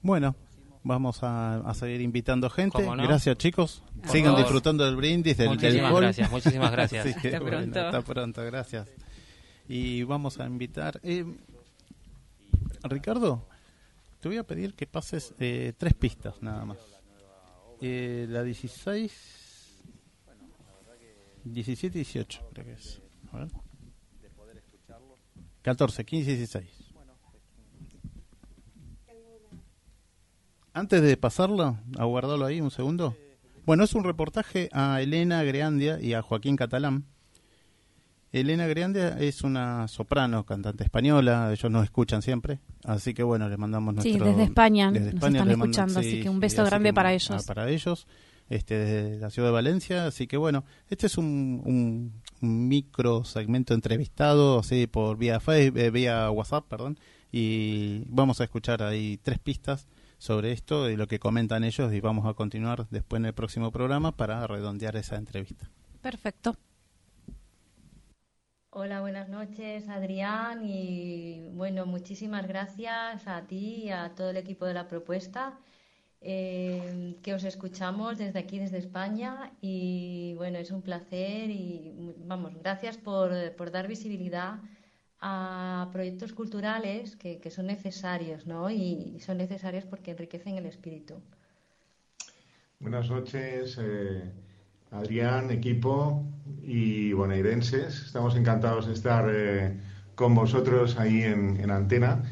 Bueno, vamos a, a seguir invitando gente. Gracias, chicos. Por Sigan favor. disfrutando del brindis, del, del Muchísimas gracias, muchísimas gracias. Que, Hasta bueno, pronto. hasta pronto, gracias. Y vamos a invitar. eh, Ricardo, te voy a pedir que pases eh, tres pistas nada más. Eh, la 16, 17 y 18, creo que es. A ver. 14, 15 y 16. Antes de pasarlo, aguardalo ahí un segundo. Bueno, es un reportaje a Elena Greandia y a Joaquín Catalán. Elena Greandia es una soprano, cantante española, ellos nos escuchan siempre, así que bueno, les mandamos Sí, nuestro... desde España desde nos España están les mandan- escuchando, así que un beso grande para ah, ellos. para ellos, este, desde la ciudad de Valencia, así que bueno, este es un, un, un micro segmento entrevistado, así por vía Facebook, eh, vía WhatsApp, perdón, y vamos a escuchar ahí tres pistas sobre esto y lo que comentan ellos y vamos a continuar después en el próximo programa para redondear esa entrevista. Perfecto. Hola, buenas noches, Adrián. Y bueno, muchísimas gracias a ti y a todo el equipo de la propuesta, eh, que os escuchamos desde aquí, desde España. Y bueno, es un placer y vamos, gracias por, por dar visibilidad a proyectos culturales que, que son necesarios, ¿no? Y son necesarios porque enriquecen el espíritu. Buenas noches, eh, Adrián, equipo y bonaerenses. Estamos encantados de estar eh, con vosotros ahí en, Antena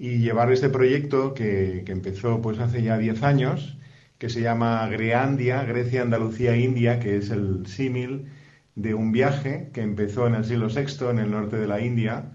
y llevar este proyecto que, que empezó pues hace ya 10 años, que se llama Greandia, Grecia, Andalucía, India, que es el símil de un viaje que empezó en el siglo VI en el norte de la India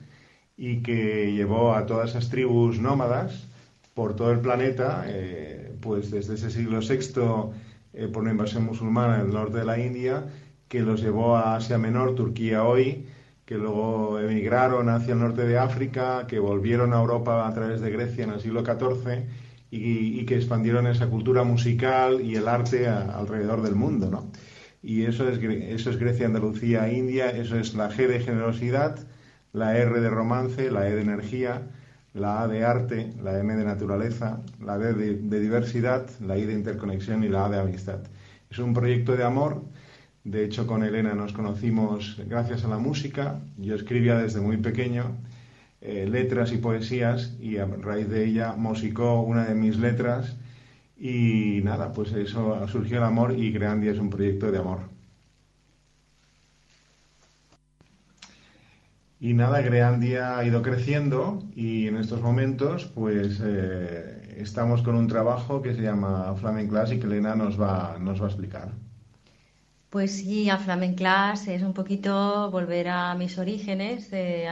y que llevó a todas esas tribus nómadas por todo el planeta, eh, pues desde ese siglo VI eh, por una invasión musulmana en el norte de la India, que los llevó a Asia Menor, Turquía hoy, que luego emigraron hacia el norte de África, que volvieron a Europa a través de Grecia en el siglo XIV y, que expandieron esa cultura musical y el arte alrededor del mundo, ¿no? y eso es, eso es Grecia, Andalucía, India, eso es la G de generosidad, la R de romance, la E de energía, la A de arte, la M de naturaleza, la D de, de, diversidad, la I de interconexión y la A de amistad. Es un proyecto de amor. De hecho, con Elena nos conocimos gracias a la música. Yo escribía desde muy pequeño eh, letras y poesías y a raíz de ella musicó una de mis letras y nada, pues eso surgió el amor y Greandia es un proyecto de amor. Y nada, Greandia ha ido creciendo y en estos momentos pues eh, estamos con un trabajo que se llama Flamen Class y que Elena nos va, nos va a explicar. Pues sí, a Flamen Class es un poquito volver a mis orígenes. Eh,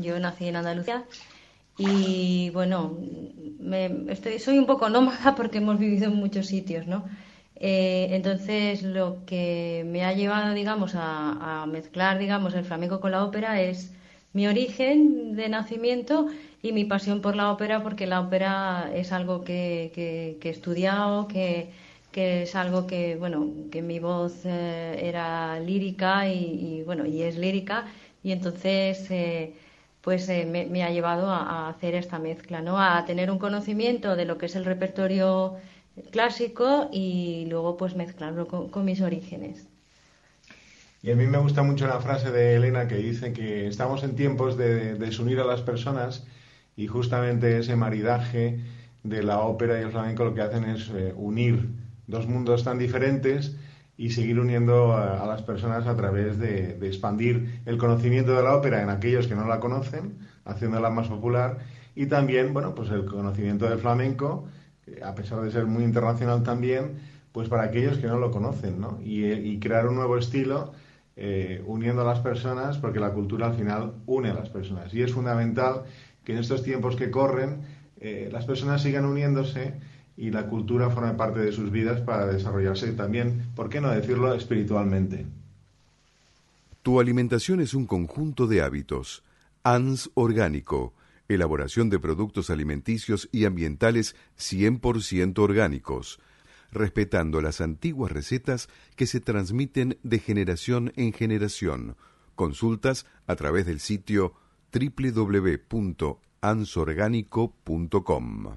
yo, nací en Andalucía y bueno, estoy, soy un poco nómada porque hemos vivido en muchos sitios, ¿no? Eh, entonces, lo que me ha llevado, digamos, a, mezclar, digamos, el flamenco con la ópera es mi origen de nacimiento y mi pasión por la ópera, porque la ópera es algo que, que he estudiado, que, que, es algo que, bueno, que mi voz eh, era lírica y, bueno, y es lírica, y entonces... Eh, pues eh, me, ha llevado a, hacer esta mezcla, ¿no? A tener un conocimiento de lo que es el repertorio clásico y luego pues mezclarlo con, mis orígenes. Y a mí me gusta mucho la frase de Elena que dice que estamos en tiempos de desunir a las personas y justamente ese maridaje de la ópera y el flamenco lo que hacen es unir dos mundos tan diferentes y seguir uniendo a, a las personas a través de, de, expandir el conocimiento de la ópera en aquellos que no la conocen, haciéndola más popular, y también, bueno, pues el conocimiento del flamenco, a pesar de ser muy internacional también, pues para aquellos que no lo conocen, ¿no? Y, y crear un nuevo estilo eh, uniendo a las personas, porque la cultura al final une a las personas. Y es fundamental que en estos tiempos que corren, eh, las personas sigan uniéndose y la cultura forme parte de sus vidas para desarrollarse también, ¿por qué no decirlo?, espiritualmente. Tu alimentación es un conjunto de hábitos. ANS Orgánico, elaboración de productos alimenticios y ambientales 100% orgánicos, respetando las antiguas recetas que se transmiten de generación en generación. Consultas a través del sitio www.ansorgánico.com.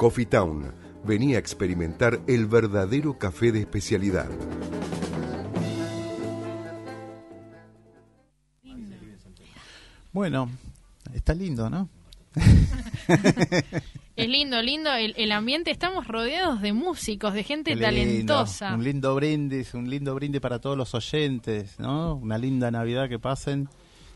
Coffee Town. Venía a experimentar el verdadero café de especialidad. Bueno, está lindo, ¿no? Es lindo, lindo el, el ambiente. Estamos rodeados de músicos, de gente lindo. talentosa. Un lindo brindis, un lindo brindis para todos los oyentes, ¿no? Una linda Navidad que pasen,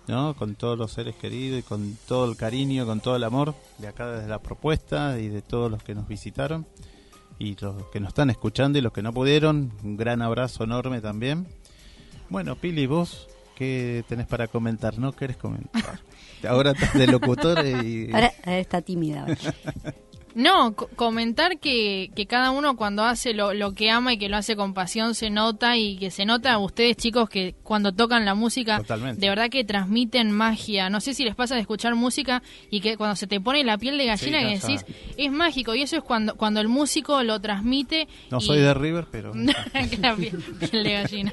¿no? Con todos los seres queridos y con todo el cariño, con todo el amor de acá desde la propuesta y de todos los que nos visitaron y los que nos están escuchando y los que no pudieron. Un gran abrazo enorme también. Bueno, Pili, vos, ¿qué tenés para comentar? ¿No querés comentar? Ahora estás de locutor y... Ahora está tímida. No, co- comentar que, que cada uno cuando hace lo, lo que ama y que lo hace con pasión se nota y que se nota a ustedes chicos que cuando tocan la música Totalmente. de verdad que transmiten magia. No sé si les pasa de escuchar música y que cuando se te pone la piel de gallina Sí, decís es mágico y eso es cuando cuando el músico lo transmite. No y- soy de River, pero... Piel, piel de gallina.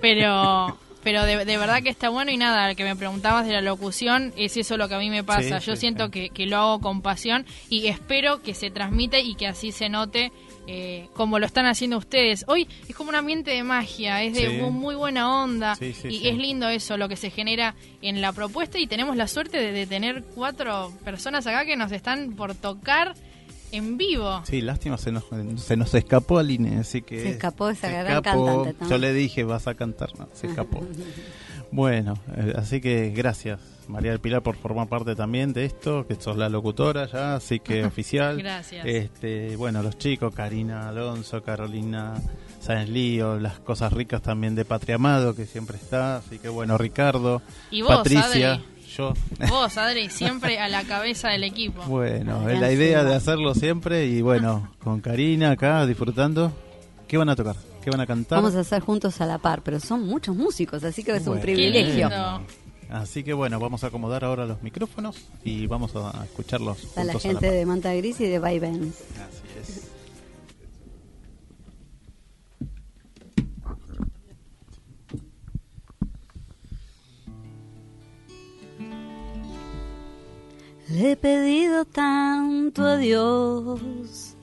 Pero pero de, de verdad que está bueno y nada, que me preguntabas de la locución, es eso lo que a mí me pasa. Sí, Yo sí, siento sí. Que, que lo hago con pasión y espero que se transmite y que así se note eh, como lo están haciendo ustedes. Hoy es como un ambiente de magia, es de muy buena onda y es lindo eso, lo que se genera en la propuesta y tenemos la suerte de, de tener cuatro personas acá que nos están por tocar en vivo. Sí, lástima, se nos, se nos escapó Aline, así que... Se escapó esa se gran escapó. cantante, ¿no? Yo le dije, vas a cantar, no, se escapó. bueno, eh, así que gracias, María del Pilar, por formar parte también de esto, que sos la locutora ya, así que oficial. Gracias. Este, bueno, los chicos, Karina Alonso, Carolina Sáenz Lío, las cosas ricas también de Patria Amado, que siempre está, así que bueno, Ricardo, Y vos, Patricia, Adri. Yo. Vos, Adri, siempre a la cabeza del equipo. Bueno, es la idea de hacerlo siempre y bueno, con Karina acá disfrutando. ¿Qué van a tocar? ¿Qué van a cantar? Vamos a hacer juntos a la par, pero son muchos músicos, así que es un Bueno. privilegio. Así que bueno, vamos a acomodar ahora los micrófonos y vamos a escucharlos A la gente par. de Manta Gris y de Vaivens. Así es. Le he pedido tanto a Dios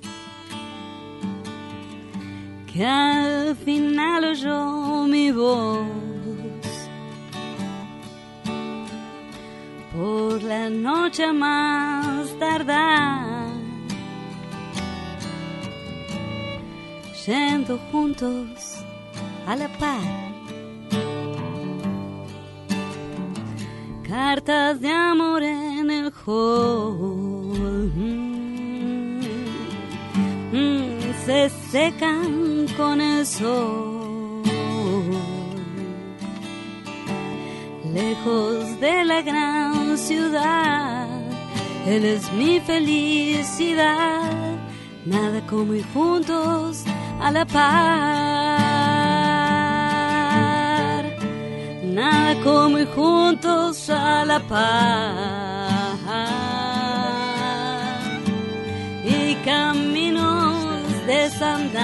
que al final oyó mi voz. Por la noche más tardar, yendo juntos a la par. Cartas de amor en el hall. Mm, mm, se secan con el sol. Lejos de la gran ciudad, él es mi felicidad. Nada como ir juntos a la par. Nada como ir juntos a la paz y caminos desandar.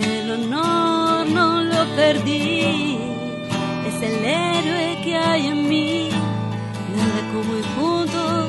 El honor no lo perdí, es el héroe que hay en mí. Nada como ir juntos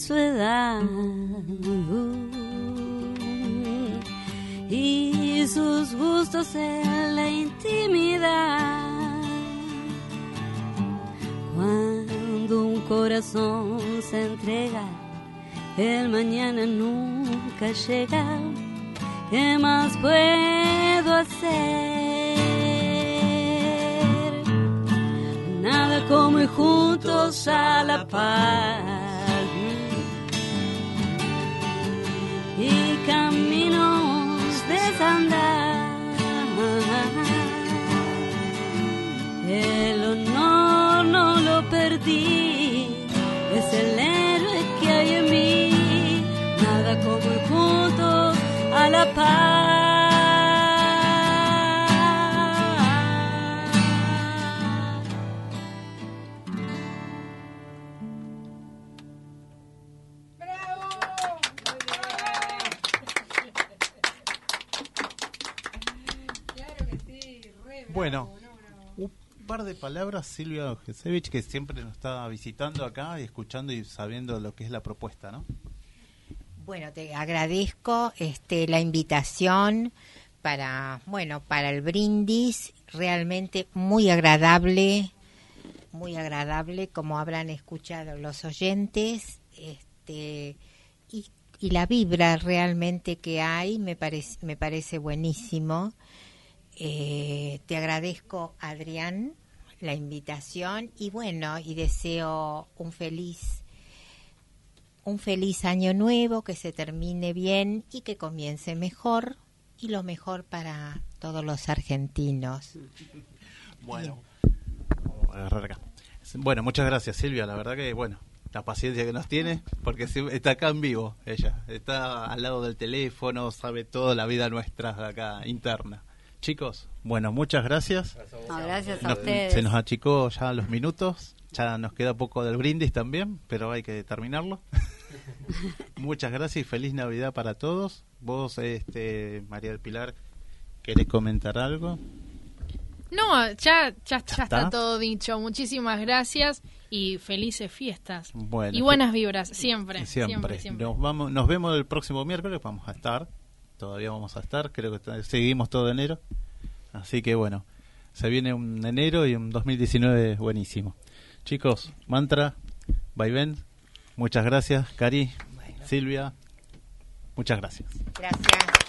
su edad y sus gustos en la intimidad. Cuando un corazón se entrega, el mañana nunca llega. ¿Qué más puedo hacer? Nada como ir juntos a la paz caminos desandar. El honor no lo perdí, es el héroe que hay en mí. Nada como ir juntos a la paz. Palabras, Silvia Ojecevich, que siempre nos está visitando acá y escuchando y sabiendo lo que es la propuesta, ¿no? Bueno, te agradezco este, la invitación para, bueno, para el brindis, realmente muy agradable, muy agradable, como habrán escuchado los oyentes, este, y, y la vibra realmente que hay me parece, me parece buenísimo. Eh, te agradezco, Adrián, la invitación y bueno, y deseo un feliz un feliz año nuevo, que se termine bien y que comience mejor y lo mejor para todos los argentinos. Bueno, vamos a agarrar acá. Bueno, muchas gracias Silvia, la verdad que bueno, la paciencia que nos tiene, porque está acá en vivo ella, está al lado del teléfono, sabe toda la vida nuestra de acá interna. Chicos, bueno, muchas gracias. No, gracias a Nos- ustedes. se nos achicó ya los minutos, ya nos queda poco del brindis también, pero hay que terminarlo. Muchas gracias y feliz Navidad para todos. Vos, este, María del Pilar, ¿querés comentar algo? No, ya, ya, ya está? está? todo dicho. Muchísimas gracias y felices fiestas. Bueno, y buenas vibras, siempre. Siempre. Siempre, siempre. Nos, vamos, nos vemos el próximo miércoles, vamos a estar. Todavía vamos a estar, creo que seguimos todo enero. Así que bueno, se viene un enero y un 2019 buenísimo. Chicos, mantra, vaivén, muchas gracias. Cari, Silvia, muchas gracias. Gracias.